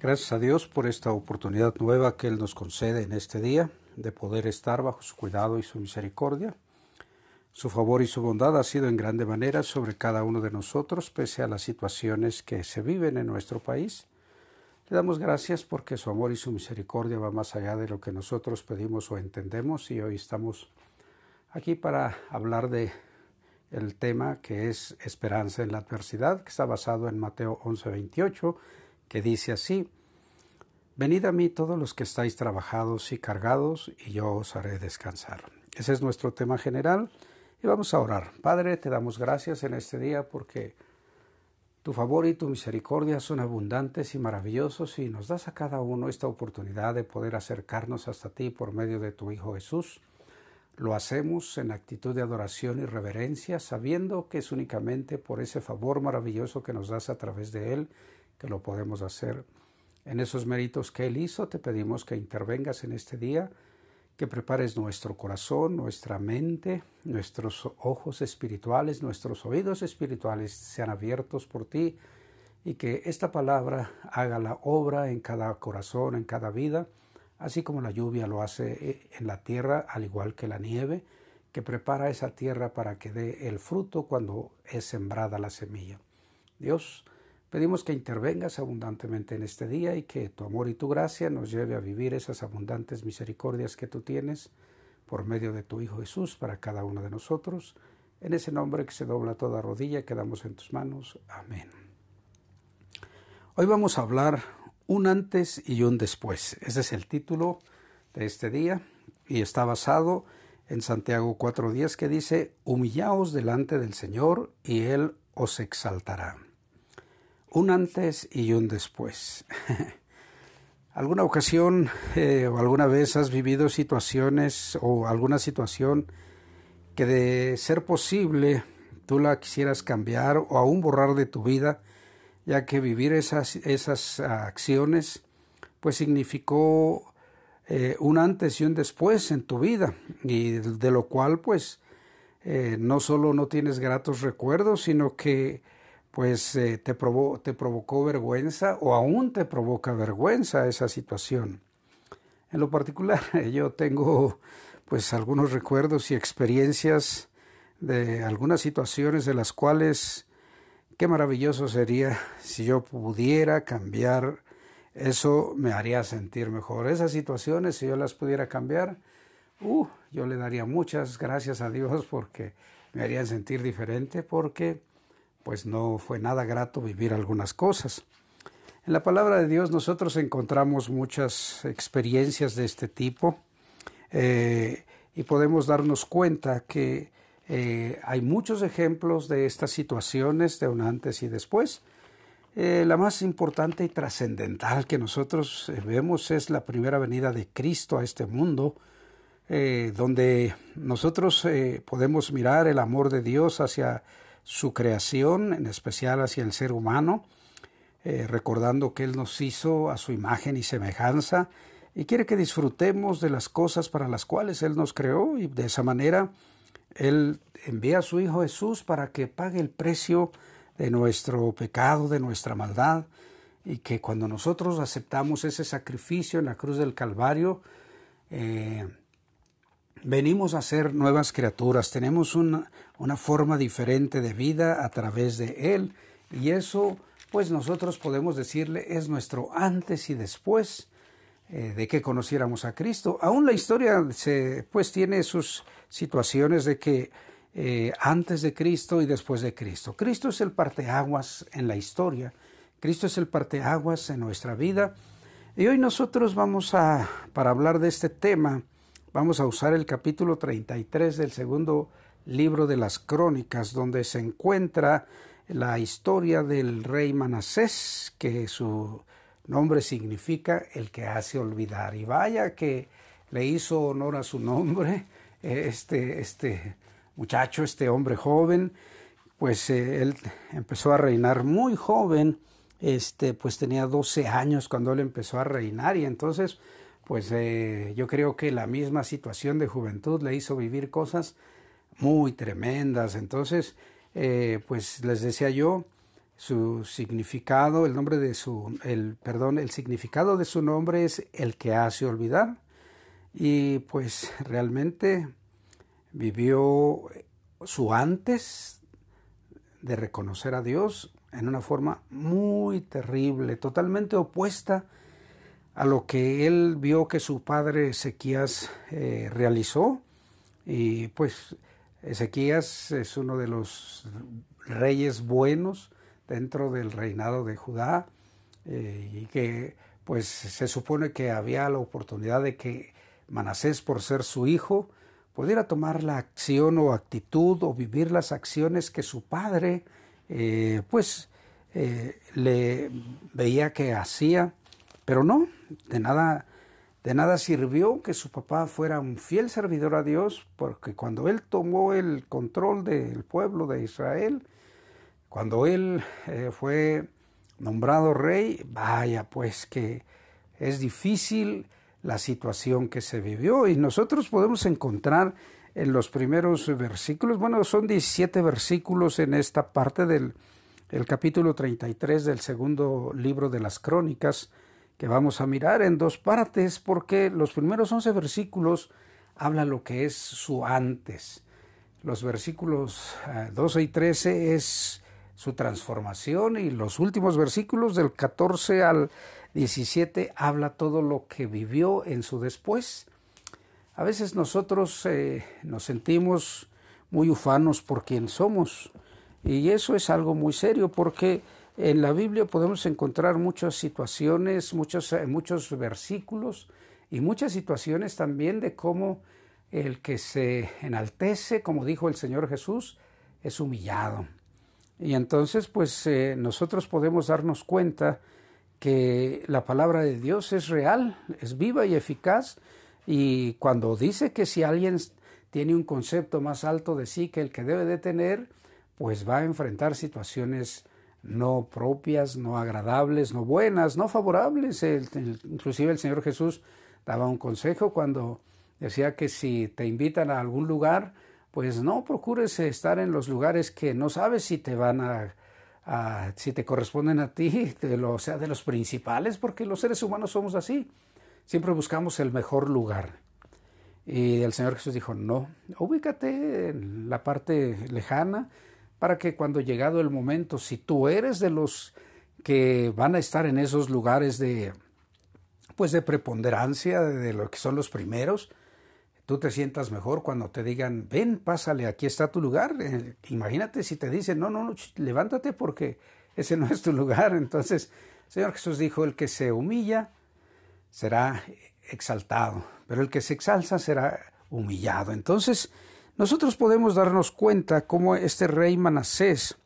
Gracias a Dios por esta oportunidad nueva que Él nos concede en este día de poder estar bajo su cuidado y su misericordia. Su favor y su bondad ha sido en grande manera sobre cada uno de nosotros, pese a las situaciones que se viven en nuestro país. Le damos gracias porque su amor y su misericordia va más allá de lo que nosotros pedimos o entendemos y hoy estamos aquí para hablar de el tema que es esperanza en la adversidad, que está basado en Mateo 11:28 que dice así, Venid a mí todos los que estáis trabajados y cargados, y yo os haré descansar. Ese es nuestro tema general y vamos a orar. Padre, te damos gracias en este día porque tu favor y tu misericordia son abundantes y maravillosos y nos das a cada uno esta oportunidad de poder acercarnos hasta ti por medio de tu Hijo Jesús. Lo hacemos en actitud de adoración y reverencia, sabiendo que es únicamente por ese favor maravilloso que nos das a través de Él que lo podemos hacer. En esos méritos que Él hizo, te pedimos que intervengas en este día, que prepares nuestro corazón, nuestra mente, nuestros ojos espirituales, nuestros oídos espirituales sean abiertos por ti y que esta palabra haga la obra en cada corazón, en cada vida, así como la lluvia lo hace en la tierra, al igual que la nieve, que prepara esa tierra para que dé el fruto cuando es sembrada la semilla. Dios, Pedimos que intervengas abundantemente en este día y que tu amor y tu gracia nos lleve a vivir esas abundantes misericordias que tú tienes por medio de tu Hijo Jesús para cada uno de nosotros. En ese nombre que se dobla toda rodilla, quedamos en tus manos. Amén. Hoy vamos a hablar un antes y un después. Ese es el título de este día y está basado en Santiago 4.10 que dice, humillaos delante del Señor y Él os exaltará un antes y un después. ¿Alguna ocasión eh, o alguna vez has vivido situaciones o alguna situación que de ser posible tú la quisieras cambiar o aún borrar de tu vida, ya que vivir esas, esas acciones pues significó eh, un antes y un después en tu vida y de lo cual pues eh, no solo no tienes gratos recuerdos, sino que pues eh, te, te provocó vergüenza o aún te provoca vergüenza esa situación. En lo particular, yo tengo pues algunos recuerdos y experiencias de algunas situaciones de las cuales qué maravilloso sería si yo pudiera cambiar eso me haría sentir mejor. Esas situaciones, si yo las pudiera cambiar, uh, yo le daría muchas gracias a Dios porque me harían sentir diferente, porque pues no fue nada grato vivir algunas cosas. En la palabra de Dios nosotros encontramos muchas experiencias de este tipo eh, y podemos darnos cuenta que eh, hay muchos ejemplos de estas situaciones de un antes y después. Eh, la más importante y trascendental que nosotros vemos es la primera venida de Cristo a este mundo, donde nosotros podemos mirar el amor de Dios hacia su creación, en especial hacia el ser humano, eh, recordando que Él nos hizo a su imagen y semejanza y quiere que disfrutemos de las cosas para las cuales Él nos creó y de esa manera Él envía a su Hijo Jesús para que pague el precio de nuestro pecado, de nuestra maldad, y que cuando nosotros aceptamos ese sacrificio en la cruz del Calvario, eh, venimos a ser nuevas criaturas, tenemos una, una, forma diferente de vida a través de Él y eso pues nosotros podemos decirle es nuestro antes y después eh, de que conociéramos a Cristo. Aún la historia se, pues tiene sus situaciones de que eh, antes de Cristo y después de Cristo. Cristo es el parteaguas en la historia, Cristo es el parteaguas en nuestra vida y hoy nosotros vamos a, para hablar de este tema, Vamos a usar el capítulo 33 del segundo libro de las crónicas, donde se encuentra la historia del rey Manasés, que su nombre significa el que hace olvidar. Y vaya que le hizo honor a su nombre este, este muchacho, este hombre joven, pues eh, él empezó a reinar muy joven, este, pues tenía 12 años cuando él empezó a reinar y entonces pues eh, yo creo que la misma situación de juventud le hizo vivir cosas muy tremendas. Entonces, eh, pues les decía yo, Su significado, el nombre de su, el, perdón, el significado de su nombre es el que hace olvidar. Y pues realmente vivió su antes de reconocer a Dios en una forma muy terrible, totalmente opuesta a lo que él vio que su padre Ezequías eh, realizó. Y pues Ezequías es uno de los reyes buenos dentro del reinado de Judá eh, y que pues se supone que había la oportunidad de que Manasés por ser su hijo pudiera tomar la acción o actitud o vivir las acciones que su padre eh, pues le veía que hacía pero no de nada de nada sirvió que su papá fuera un fiel servidor a Dios, porque cuando él tomó el control del pueblo de Israel, cuando él eh, fue nombrado rey, vaya pues que es difícil la situación que se vivió. Y nosotros podemos encontrar en los primeros versículos, bueno, son 17 versículos en esta parte del el capítulo 33 del segundo libro de las crónicas, que vamos a mirar en dos partes porque los primeros 11 versículos hablan lo que es su antes. Los versículos 12 eh, y 13 es su transformación y los últimos versículos del 14 al 17 habla todo lo que vivió en su después. A veces nosotros eh, nos sentimos muy ufanos por quien somos y eso es algo muy serio porque en la Biblia podemos encontrar muchas situaciones, muchos, eh, muchos versículos y muchas situaciones también de cómo el que se enaltece, como dijo el Señor Jesús, es humillado. Y entonces, pues eh, nosotros podemos darnos cuenta que la palabra de Dios es real, es viva y eficaz, y cuando dice que si alguien tiene un concepto más alto de sí que el que debe de tener, pues va a enfrentar situaciones no propias, no agradables, no buenas, no favorables. inclusive el Señor Jesús daba un consejo cuando decía que si te invitan a algún lugar, pues no procures estar en los lugares que no sabes si te van a, si te corresponden a ti, o sea, de los principales, porque los seres humanos somos así. Siempre buscamos el mejor lugar. Y el Señor Jesús dijo, no, ubícate en la parte lejana, para que cuando llegado el momento, si tú eres de los que van a estar en esos lugares de pues de preponderancia, de lo que son los primeros, tú te sientas mejor cuando te digan, ven, pásale, aquí está tu lugar. Eh, imagínate si te dicen, no, no, no, levántate porque ese no es tu lugar. Entonces, Señor Jesús dijo, el que se humilla será exaltado, pero el que se exalza será humillado. Entonces, nosotros podemos darnos cuenta cómo este rey Manasés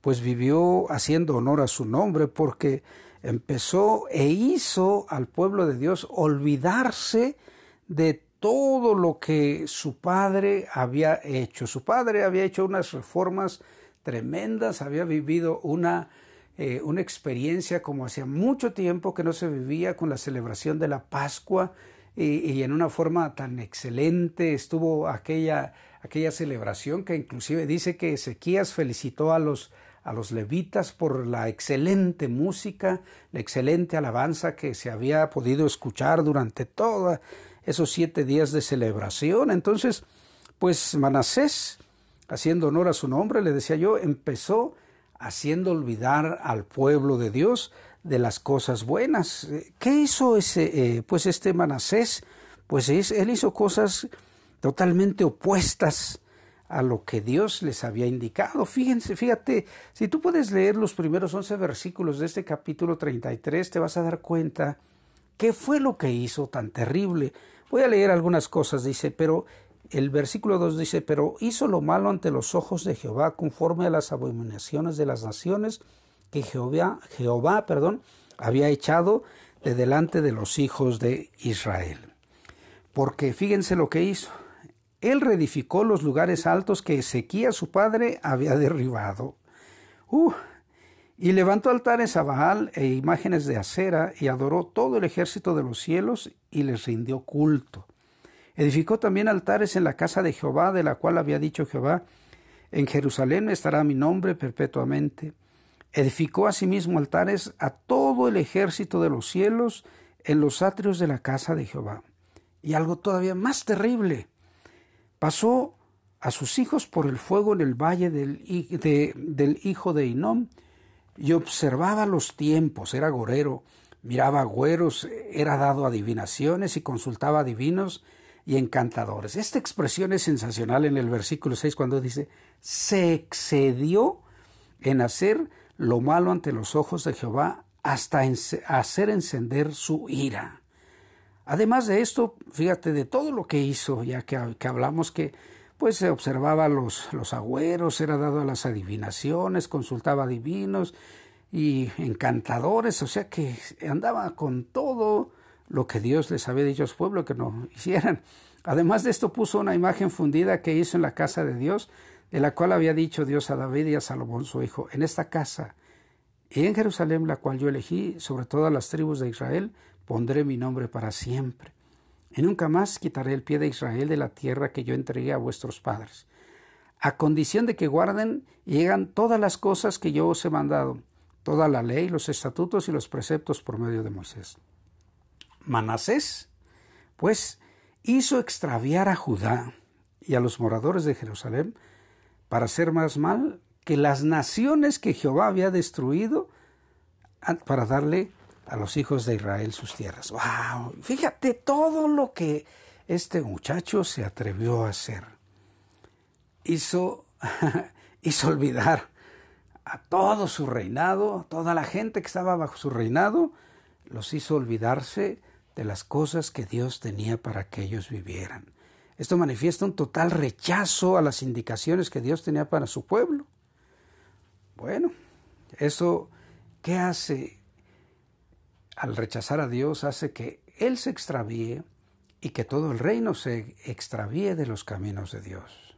pues vivió haciendo honor a su nombre porque empezó e hizo al pueblo de Dios olvidarse de todo lo que su padre había hecho. Su padre había hecho unas reformas tremendas, había vivido una, eh, una experiencia como hacía mucho tiempo que no se vivía con la celebración de la Pascua y, y en una forma tan excelente estuvo aquella aquella celebración que inclusive dice que Ezequías felicitó a los, a los levitas por la excelente música, la excelente alabanza que se había podido escuchar durante todos esos siete días de celebración. Entonces, pues Manasés, haciendo honor a su nombre, le decía yo, empezó haciendo olvidar al pueblo de Dios de las cosas buenas. ¿Qué hizo ese, eh, pues este Manasés? Pues él hizo cosas totalmente opuestas a lo que Dios les había indicado. Fíjense, fíjate, si tú puedes leer los primeros 11 versículos de este capítulo 33, te vas a dar cuenta qué fue lo que hizo tan terrible. Voy a leer algunas cosas, dice, pero el versículo 2 dice, pero hizo lo malo ante los ojos de Jehová conforme a las abominaciones de las naciones que Jehová, Jehová perdón, había echado de delante de los hijos de Israel. Porque fíjense lo que hizo. Él reedificó los lugares altos que Ezequías su padre había derribado. Uh, y levantó altares a Baal e imágenes de acera y adoró todo el ejército de los cielos y les rindió culto. Edificó también altares en la casa de Jehová, de la cual había dicho Jehová, en Jerusalén estará mi nombre perpetuamente. Edificó asimismo altares a todo el ejército de los cielos en los atrios de la casa de Jehová. Y algo todavía más terrible, pasó a sus hijos por el fuego en el valle del, hijo de Inom y observaba los tiempos, era gorero, miraba agüeros, era dado adivinaciones y consultaba divinos y encantadores. Esta expresión es sensacional en el versículo 6 cuando dice, se excedió en hacer lo malo ante los ojos de Jehová hasta hacer encender su ira. Además de esto, fíjate de todo lo que hizo, ya que, hablamos que pues se observaba los, los agüeros, era dado a las adivinaciones, consultaba divinos y encantadores, o sea que andaba con todo lo que Dios les había dicho a su pueblo que no hicieran. Además de esto puso una imagen fundida que hizo en la casa de Dios, de la cual había dicho Dios a David y a Salomón su hijo, en esta casa y en Jerusalén, la cual yo elegí, sobre todas las tribus de Israel, pondré mi nombre para siempre. Y nunca más quitaré el pie de Israel de la tierra que yo entregué a vuestros padres, a condición de que guarden y llegan todas las cosas que yo os he mandado, toda la ley, los estatutos y los preceptos por medio de Moisés. Manasés, pues, hizo extraviar a Judá y a los moradores de Jerusalén para hacer más mal que las naciones que Jehová había destruido para darle a los hijos de Israel sus tierras. ¡Wow! Fíjate todo lo que este muchacho se atrevió a hacer. Hizo, hizo olvidar a todo su reinado, a toda la gente que estaba bajo su reinado, los hizo olvidarse de las cosas que Dios tenía para que ellos vivieran. Esto manifiesta un total rechazo a las indicaciones que Dios tenía para su pueblo. Bueno, eso, ¿qué hace? Al rechazar a Dios hace que Él se extravíe y que todo el reino se extravíe de los caminos de Dios.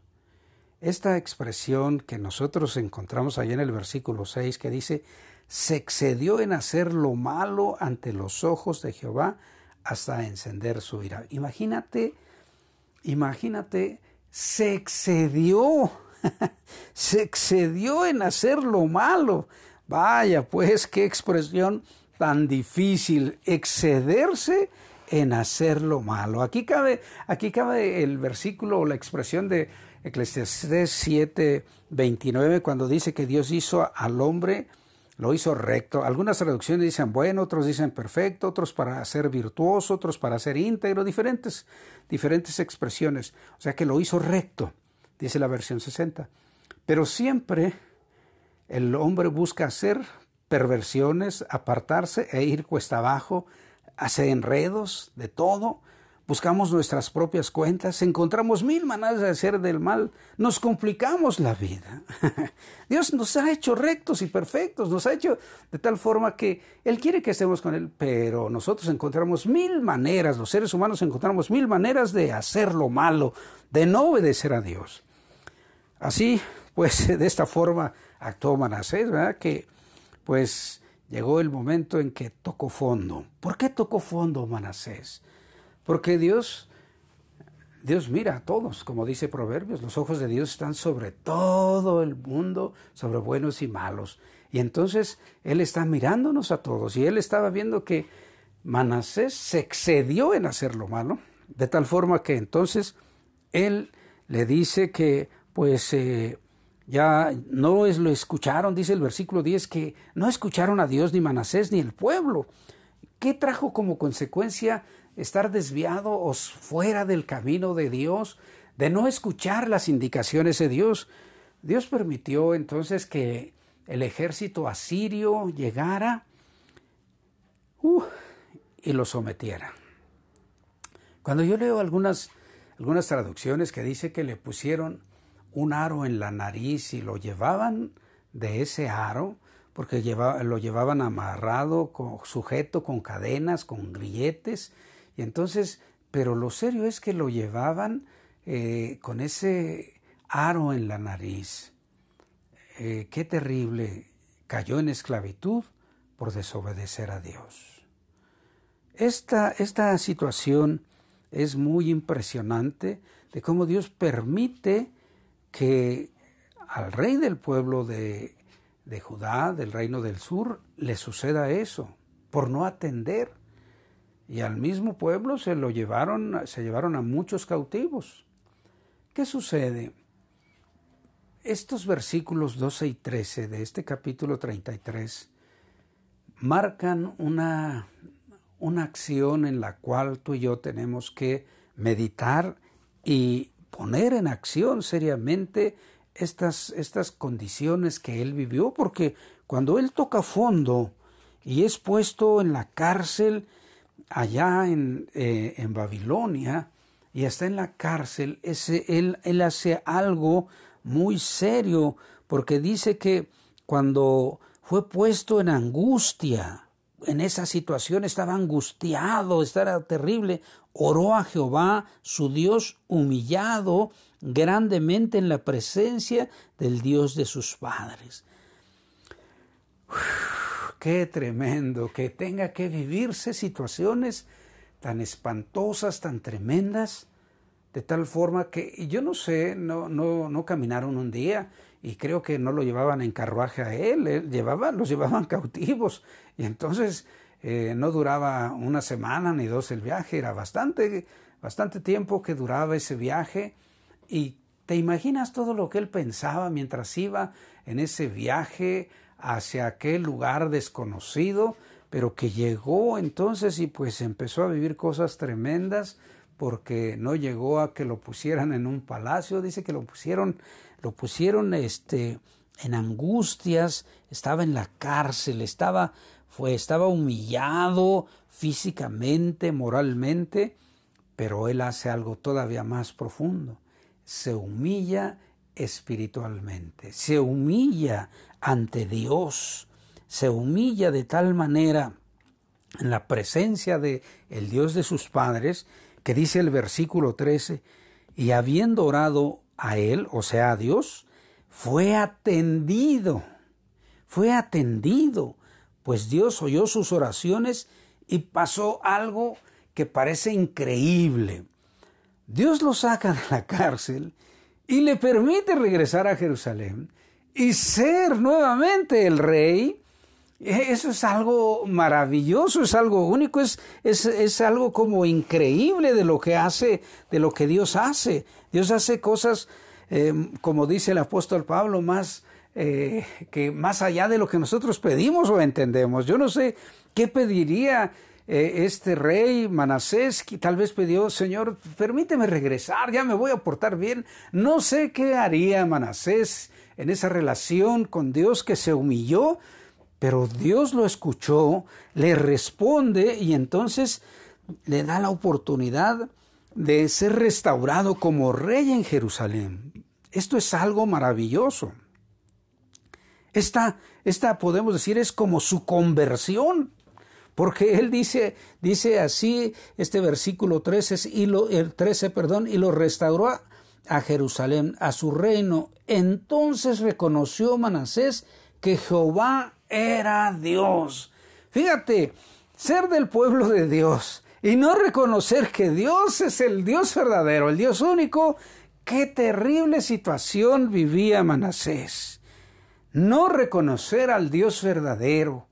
Esta expresión que nosotros encontramos ahí en el versículo 6 que dice, se excedió en hacer lo malo ante los ojos de Jehová hasta encender su ira. Imagínate, imagínate, se excedió se excedió en hacer lo malo. Vaya, pues qué expresión tan difícil, excederse en hacer lo malo. Aquí cabe, aquí cabe el versículo o la expresión de Eclesiastés 7, 29, cuando dice que Dios hizo al hombre, lo hizo recto. Algunas traducciones dicen bueno, otros dicen perfecto, otros para ser virtuoso, otros para ser íntegro, diferentes, diferentes expresiones. O sea que lo hizo recto dice la versión 60. Pero siempre el hombre busca hacer perversiones, apartarse e ir cuesta abajo, hacer enredos de todo. Buscamos nuestras propias cuentas, encontramos mil maneras de hacer del mal, nos complicamos la vida. Dios nos ha hecho rectos y perfectos, nos ha hecho de tal forma que Él quiere que estemos con Él, pero nosotros encontramos mil maneras, los seres humanos encontramos mil maneras de hacer lo malo, de no obedecer a Dios. Así, pues de esta forma actuó Manasés, ¿verdad? Que pues llegó el momento en que tocó fondo. ¿Por qué tocó fondo Manasés? Porque Dios, Dios mira a todos, como dice Proverbios, los ojos de Dios están sobre todo el mundo, sobre buenos y malos. Y entonces Él está mirándonos a todos y Él estaba viendo que Manasés se excedió en hacer lo malo, de tal forma que entonces Él le dice que pues eh, ya no es, lo escucharon, dice el versículo 10, que no escucharon a Dios ni Manasés ni el pueblo. ¿Qué trajo como consecuencia estar desviados fuera del camino de Dios, de no escuchar las indicaciones de Dios? Dios permitió entonces que el ejército asirio llegara uh, y lo sometiera. Cuando yo leo algunas, algunas traducciones que dice que le pusieron un aro en la nariz y lo llevaban de ese aro, porque lo llevaban amarrado, sujeto con cadenas, con grilletes, y entonces, pero lo serio es que lo llevaban eh, con ese aro en la nariz. Eh, qué terrible, cayó en esclavitud por desobedecer a Dios. Esta, esta situación es muy impresionante de cómo Dios permite que al rey del pueblo de, de Judá, del reino del sur, le suceda eso, por no atender. Y al mismo pueblo se lo llevaron, se llevaron a muchos cautivos. ¿Qué sucede? Estos versículos 12 y 13 de este capítulo 33 marcan una, una acción en la cual tú y yo tenemos que meditar y poner en acción seriamente estas, estas condiciones que él vivió, porque cuando él toca fondo y es puesto en la cárcel allá en, eh, en Babilonia, y está en la cárcel, él, él hace algo muy serio, porque dice que cuando fue puesto en angustia, en esa situación estaba angustiado, estaba terrible, oró a Jehová, su Dios, humillado grandemente en la presencia del Dios de sus padres. qué tremendo que tenga que vivirse situaciones tan espantosas, tan tremendas, de tal forma que yo no sé, no, no, no caminaron un día y creo que no lo llevaban en carruaje a él, él llevaba, los llevaban cautivos. Y entonces eh, no duraba una semana ni dos el viaje, era bastante, bastante tiempo que duraba ese viaje. Y te imaginas todo lo que él pensaba mientras iba en ese viaje hacia aquel lugar desconocido, pero que llegó entonces y pues empezó a vivir cosas tremendas porque no llegó a que lo pusieran en un palacio, dice que lo pusieron, lo pusieron este en angustias, estaba en la cárcel, estaba fue estaba humillado físicamente, moralmente, pero él hace algo todavía más profundo. Se humilla espiritualmente, se humilla ante Dios, se humilla de tal manera en la presencia de el Dios de sus padres, que dice el versículo 13, y habiendo orado a él, o sea, a Dios, fue atendido, fue atendido, pues Dios oyó sus oraciones y pasó algo que parece increíble. Dios lo saca de la cárcel y le permite regresar a Jerusalén y ser nuevamente el rey eso es algo maravilloso, es algo único, es, es, algo como increíble de lo que hace, de lo que Dios hace. Dios hace cosas, em, como dice el apóstol Pablo, más eh, que más allá de lo que nosotros pedimos o entendemos. Yo no sé qué pediría eh, este rey Manasés, que tal vez pidió, Señor, permíteme regresar, ya me voy a portar bien. No sé qué haría Manasés en esa relación con Dios que se humilló pero Dios lo escuchó, le responde y entonces le da la oportunidad de ser restaurado como rey en Jerusalén. Esto es algo maravilloso. Esta, esta podemos decir es como su conversión, porque él dice, dice así este versículo 13, y lo, el 13, perdón, y lo restauró a, a Jerusalén, a su reino. Entonces reconoció Manasés que Jehová era Dios. Fíjate, ser del pueblo de Dios y no reconocer que Dios es el Dios verdadero, el Dios único, qué terrible situación vivía Manasés. No reconocer al Dios verdadero.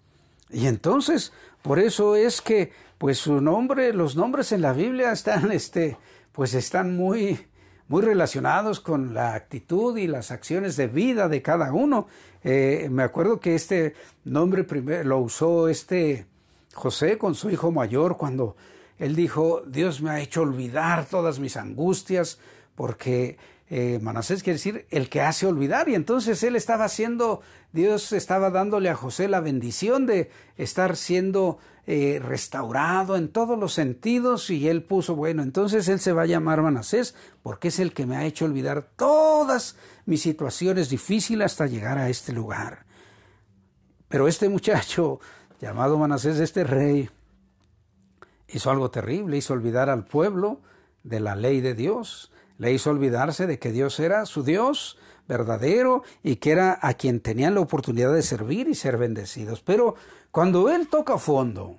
Y entonces, por eso es que, pues su nombre, los nombres en la Biblia están, este, pues están muy, muy relacionados con la actitud y las acciones de vida de cada uno. Eh, me acuerdo que este nombre primero lo usó este José con su hijo mayor cuando él dijo, Dios me ha hecho olvidar todas mis angustias, porque eh, Manasés quiere decir el que hace olvidar, y entonces él estaba haciendo, Dios estaba dándole a José la bendición de estar siendo eh, restaurado en todos los sentidos y él puso, bueno, entonces él se va a llamar Manasés porque es el que me ha hecho olvidar todas mis situaciones difíciles hasta llegar a este lugar. Pero este muchacho llamado Manasés, este rey, hizo algo terrible, hizo olvidar al pueblo de la ley de Dios, le hizo olvidarse de que Dios era su Dios verdadero y que era a quien tenían la oportunidad de servir y ser bendecidos. Pero cuando Él toca fondo,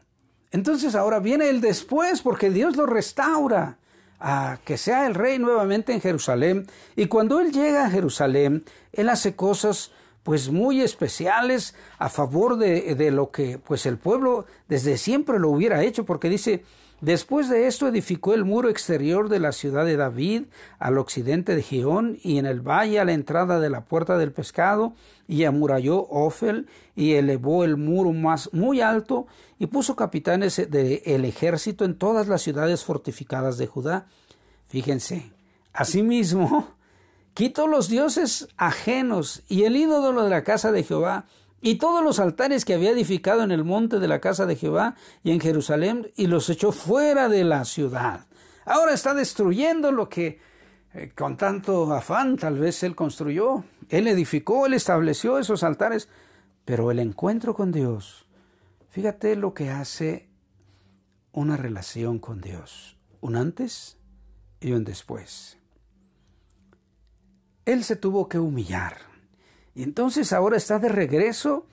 entonces ahora viene el después porque Dios lo restaura a que sea el rey nuevamente en Jerusalén. Y cuando Él llega a Jerusalén, Él hace cosas pues muy especiales a favor de, de, lo que pues el pueblo desde siempre lo hubiera hecho, porque dice, después de esto edificó el muro exterior de la ciudad de David al occidente de Gión y en el valle a la entrada de la puerta del pescado y amuralló Ofel y elevó el muro más muy alto y puso capitanes del ejército en todas las ciudades fortificadas de Judá. Fíjense, asimismo quitó los dioses ajenos y el ídolo de la casa de Jehová y todos los altares que había edificado en el monte de la casa de Jehová y en Jerusalén y los echó fuera de la ciudad. Ahora está destruyendo lo que eh, con tanto afán tal vez él construyó. Él edificó, él estableció esos altares, pero el encuentro con Dios, fíjate lo que hace una relación con Dios, un antes y un después. Él se tuvo que humillar. Y entonces ahora está de regreso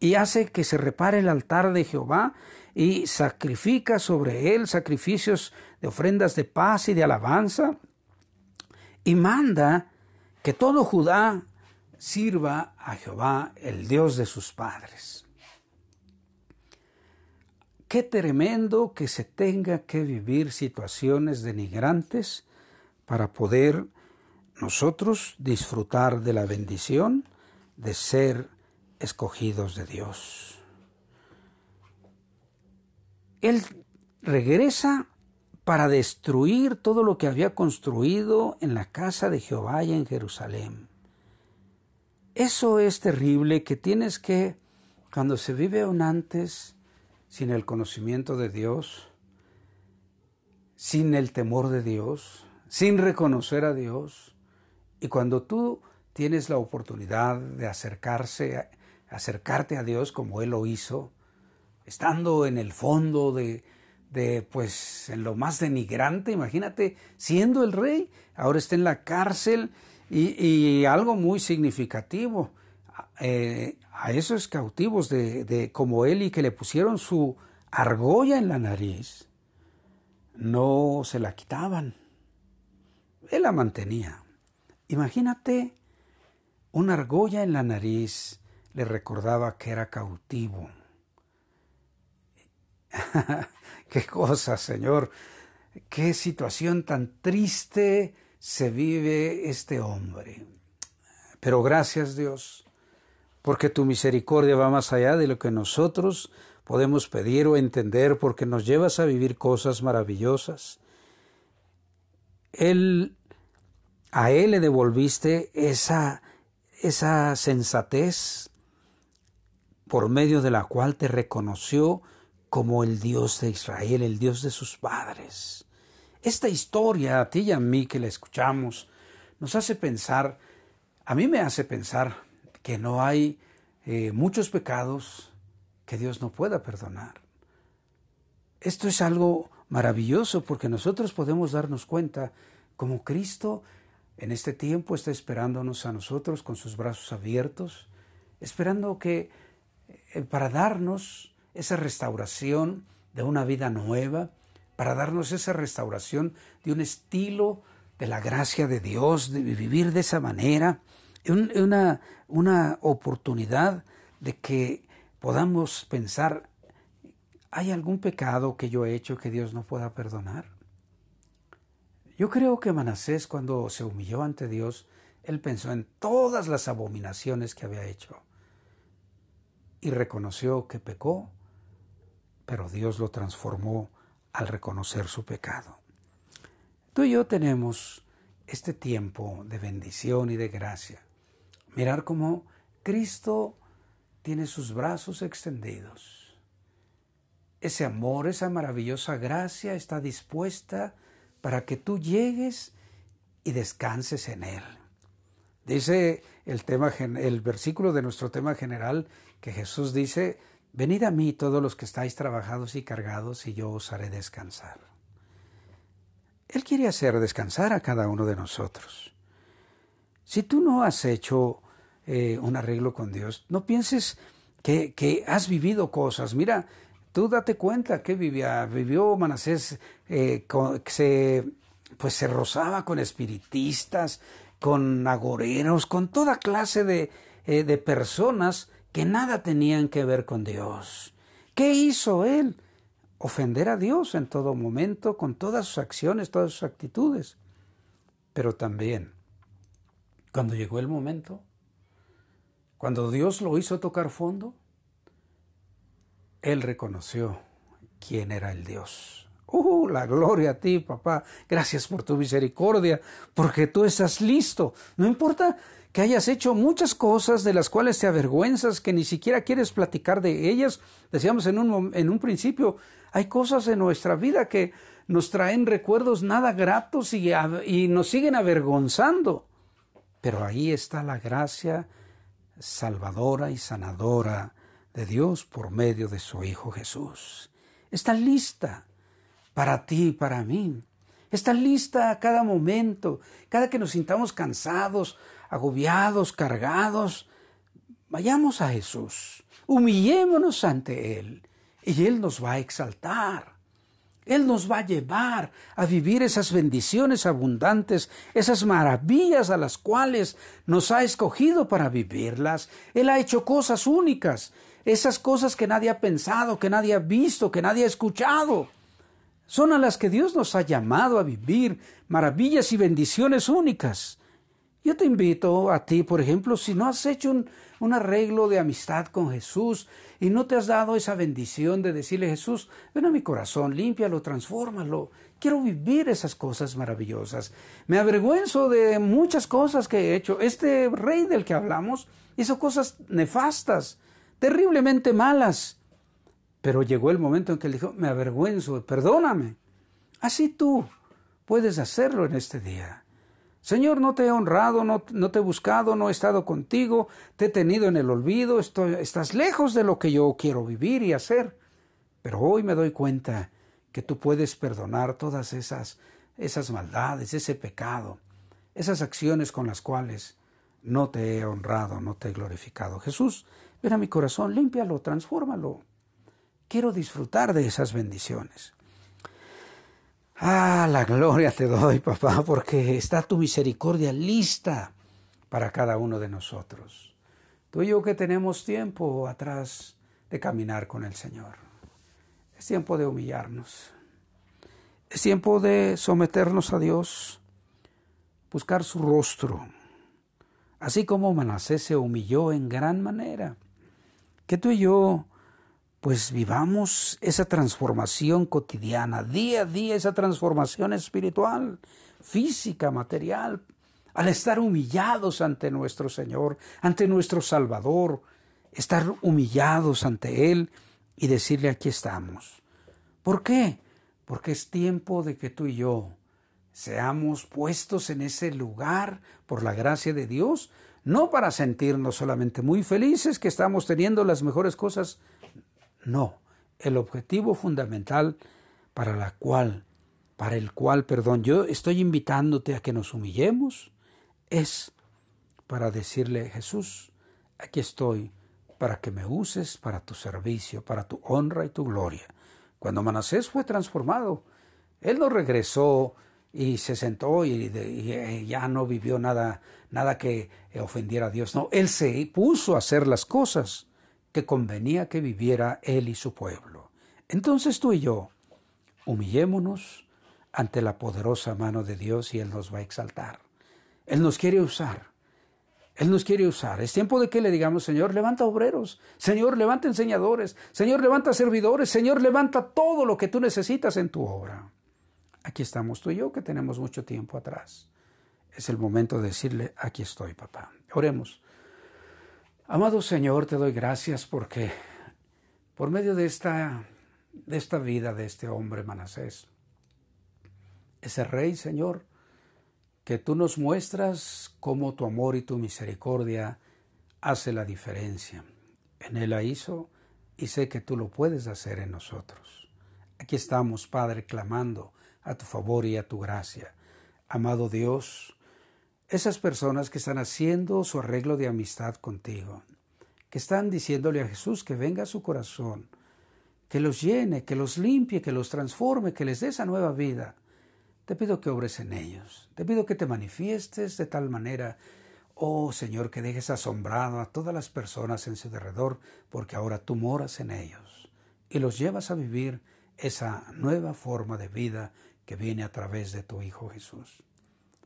y hace que se repare el altar de Jehová y sacrifica sobre él sacrificios de ofrendas de paz y de alabanza y manda que todo Judá sirva a Jehová, el Dios de sus padres. Qué tremendo que se tenga que vivir situaciones denigrantes para poder nosotros disfrutar de la bendición de ser escogidos de Dios. Él regresa para destruir todo lo que había construido en la casa de Jehová y en Jerusalén. Eso es terrible que tienes que, cuando se vive un antes sin el conocimiento de Dios, sin el temor de Dios, sin reconocer a Dios, y cuando tú tienes la oportunidad de acercarse, acercarte a Dios como Él lo hizo, estando en el fondo de, pues, en lo más denigrante, imagínate, siendo el rey, ahora está en la cárcel y, algo muy significativo, eh, a esos cautivos de como él y que le pusieron su argolla en la nariz, no se la quitaban, él la mantenía. Imagínate, una argolla en la nariz le recordaba que era cautivo. qué cosa, Señor, qué situación tan triste se vive este hombre. Pero gracias Dios, porque tu misericordia va más allá de lo que nosotros podemos pedir o entender, porque nos llevas a vivir cosas maravillosas. Él a Él le devolviste esa, esa sensatez por medio de la cual te reconoció como el Dios de Israel, el Dios de sus padres. Esta historia, a ti y a mí que la escuchamos, nos hace pensar, a mí me hace pensar que no hay eh, muchos pecados que Dios no pueda perdonar. Esto es algo maravilloso porque nosotros podemos darnos cuenta como Cristo en este tiempo está esperándonos a nosotros con sus brazos abiertos, esperando que eh, para darnos esa restauración de una vida nueva, para darnos esa restauración de un estilo de la gracia de Dios, de vivir de esa manera, una, una oportunidad de que podamos pensar, ¿hay algún pecado que yo he hecho que Dios no pueda perdonar? Yo creo que Manasés cuando se humilló ante Dios, él pensó en todas las abominaciones que había hecho y reconoció que pecó, pero Dios lo transformó al reconocer su pecado. Tú y yo tenemos este tiempo de bendición y de gracia. Mirar cómo Cristo tiene sus brazos extendidos. Ese amor, esa maravillosa gracia está dispuesta para que tú llegues y descanses en Él. Dice el, tema, el versículo de nuestro tema general que Jesús dice, venid a mí todos los que estáis trabajados y cargados y yo os haré descansar. Él quiere hacer descansar a cada uno de nosotros. Si tú no has hecho eh, un arreglo con Dios, no pienses que, que has vivido cosas. Mira, Tú date cuenta que vivió Manasés, eh, se, pues se rozaba con espiritistas, con agoreros, con toda clase de eh, de personas que nada tenían que ver con Dios. ¿Qué hizo él? Ofender a Dios en todo momento, con todas sus acciones, todas sus actitudes. Pero también, cuando llegó el momento, cuando Dios lo hizo tocar fondo, él reconoció quién era el Dios. ¡Uh! La gloria a ti, papá. Gracias por tu misericordia, porque tú estás listo. No importa que hayas hecho muchas cosas de las cuales te avergüenzas, que ni siquiera quieres platicar de ellas. Decíamos en un, principio, hay cosas en nuestra vida que nos traen recuerdos nada gratos y nos siguen avergonzando. Pero ahí está la gracia salvadora y sanadora de Dios por medio de su Hijo Jesús. Está lista para ti y para mí. Está lista a cada momento, cada que nos sintamos cansados, agobiados, cargados, vayamos a Jesús, humillémonos ante Él y Él nos va a exaltar. Él nos va a llevar a vivir esas bendiciones abundantes, esas maravillas a las cuales nos ha escogido para vivirlas. Él ha hecho cosas únicas, esas cosas que nadie ha pensado, que nadie ha visto, que nadie ha escuchado. Son a las que Dios nos ha llamado a vivir maravillas y bendiciones únicas. Yo te invito a ti, por ejemplo, si no has hecho un, arreglo de amistad con Jesús y no te has dado esa bendición de decirle, Jesús, ven a mi corazón, límpialo, transfórmalo. Quiero vivir esas cosas maravillosas. Me avergüenzo de muchas cosas que he hecho. Este rey del que hablamos hizo cosas nefastas, terriblemente malas. Pero llegó el momento en que él dijo, me avergüenzo, perdóname. Así tú puedes hacerlo en este día. Señor, no te he honrado, no, te he buscado, no he estado contigo, te he tenido en el olvido, estás lejos de lo que yo quiero vivir y hacer. Pero hoy me doy cuenta que tú puedes perdonar todas esas, esas maldades, ese pecado, esas acciones con las cuales no te he honrado, no te he glorificado. Jesús, ven a mi corazón, límpialo, transfórmalo. Quiero disfrutar de esas bendiciones. Ah, la gloria te doy, papá, porque está tu misericordia lista para cada uno de nosotros. Tú y yo que tenemos tiempo atrás de caminar con el Señor. Es tiempo de humillarnos. Es tiempo de someternos a Dios, buscar su rostro, así como Manasés se humilló en gran manera. Que tú y yo pues vivamos esa transformación cotidiana, día a día, esa transformación espiritual, física, material, al estar humillados ante nuestro Señor, ante nuestro Salvador, estar humillados ante Él y decirle aquí estamos. ¿Por qué? Porque es tiempo de que tú y yo seamos puestos en ese lugar por la gracia de Dios, no para sentirnos solamente muy felices que estamos teniendo las mejores cosas no, el objetivo fundamental para la cual, para el cual, perdón, yo estoy invitándote a que nos humillemos, es para decirle, Jesús, aquí estoy para que me uses para tu servicio, para tu honra y tu gloria. Cuando Manasés fue transformado, él no regresó y se sentó y, y, ya no vivió nada, nada que ofendiera a Dios. No, él se puso a hacer las cosas que convenía que viviera él y su pueblo. Entonces tú y yo, humillémonos ante la poderosa mano de Dios y Él nos va a exaltar. Él nos quiere usar. Él nos quiere usar. Es tiempo de que le digamos, Señor, levanta obreros, Señor, levanta enseñadores, Señor, levanta servidores, Señor, levanta todo lo que tú necesitas en tu obra. Aquí estamos tú y yo que tenemos mucho tiempo atrás. Es el momento de decirle, aquí estoy, papá. Oremos. Amado Señor, te doy gracias porque por medio de esta, de esta vida de este hombre Manasés, ese rey, Señor, que tú nos muestras cómo tu amor y tu misericordia hace la diferencia. En él la hizo y sé que tú lo puedes hacer en nosotros. Aquí estamos, Padre, clamando a tu favor y a tu gracia. Amado Dios, esas personas que están haciendo su arreglo de amistad contigo, que están diciéndole a Jesús que venga a su corazón, que los llene, que los limpie, que los transforme, que les dé esa nueva vida. Te pido que obres en ellos, te pido que te manifiestes de tal manera Oh Señor, que dejes asombrado a todas las personas en su derredor, porque ahora tú moras en ellos y los llevas a vivir esa nueva forma de vida que viene a través de tu Hijo Jesús.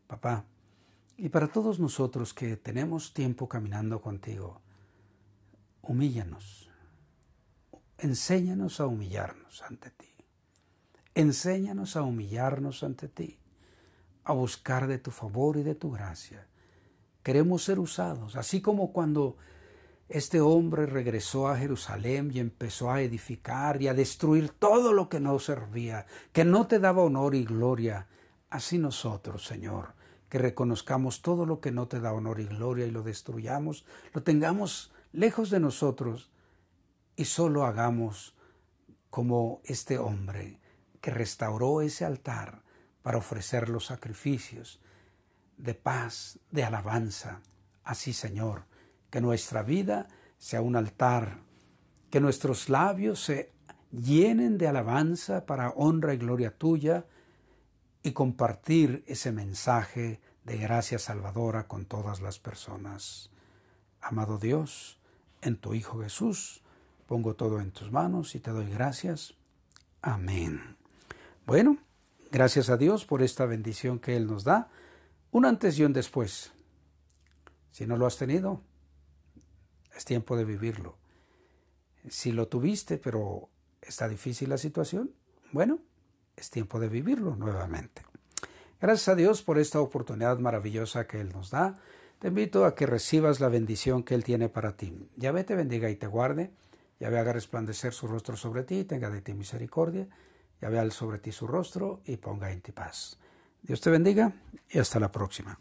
Papá, y para todos nosotros que tenemos tiempo caminando contigo, humíllanos, enséñanos a humillarnos ante ti, enséñanos a humillarnos ante ti, a buscar de tu favor y de tu gracia. Queremos ser usados, así como cuando este hombre regresó a Jerusalén y empezó a edificar y a destruir todo lo que no servía, que no te daba honor y gloria. Así nosotros, Señor, que reconozcamos todo lo que no te da honor y gloria y lo destruyamos, lo tengamos lejos de nosotros y solo hagamos como este hombre que restauró ese altar para ofrecer los sacrificios de paz, de alabanza. Así, Señor, que nuestra vida sea un altar, que nuestros labios se llenen de alabanza para honra y gloria tuya y compartir ese mensaje de gracia salvadora con todas las personas. Amado Dios, en tu Hijo Jesús, pongo todo en tus manos y te doy gracias. Amén. Bueno, gracias a Dios por esta bendición que Él nos da, un antes y un después. Si no lo has tenido, es tiempo de vivirlo. Si lo tuviste, pero está difícil la situación, bueno, es tiempo de vivirlo nuevamente. Gracias a Dios por esta oportunidad maravillosa que Él nos da. Te invito a que recibas la bendición que Él tiene para ti. Yahvé te bendiga y te guarde. Yahvé haga resplandecer su rostro sobre ti y tenga de ti misericordia. Yahvé al sobre ti su rostro y ponga en ti paz. Dios te bendiga y hasta la próxima.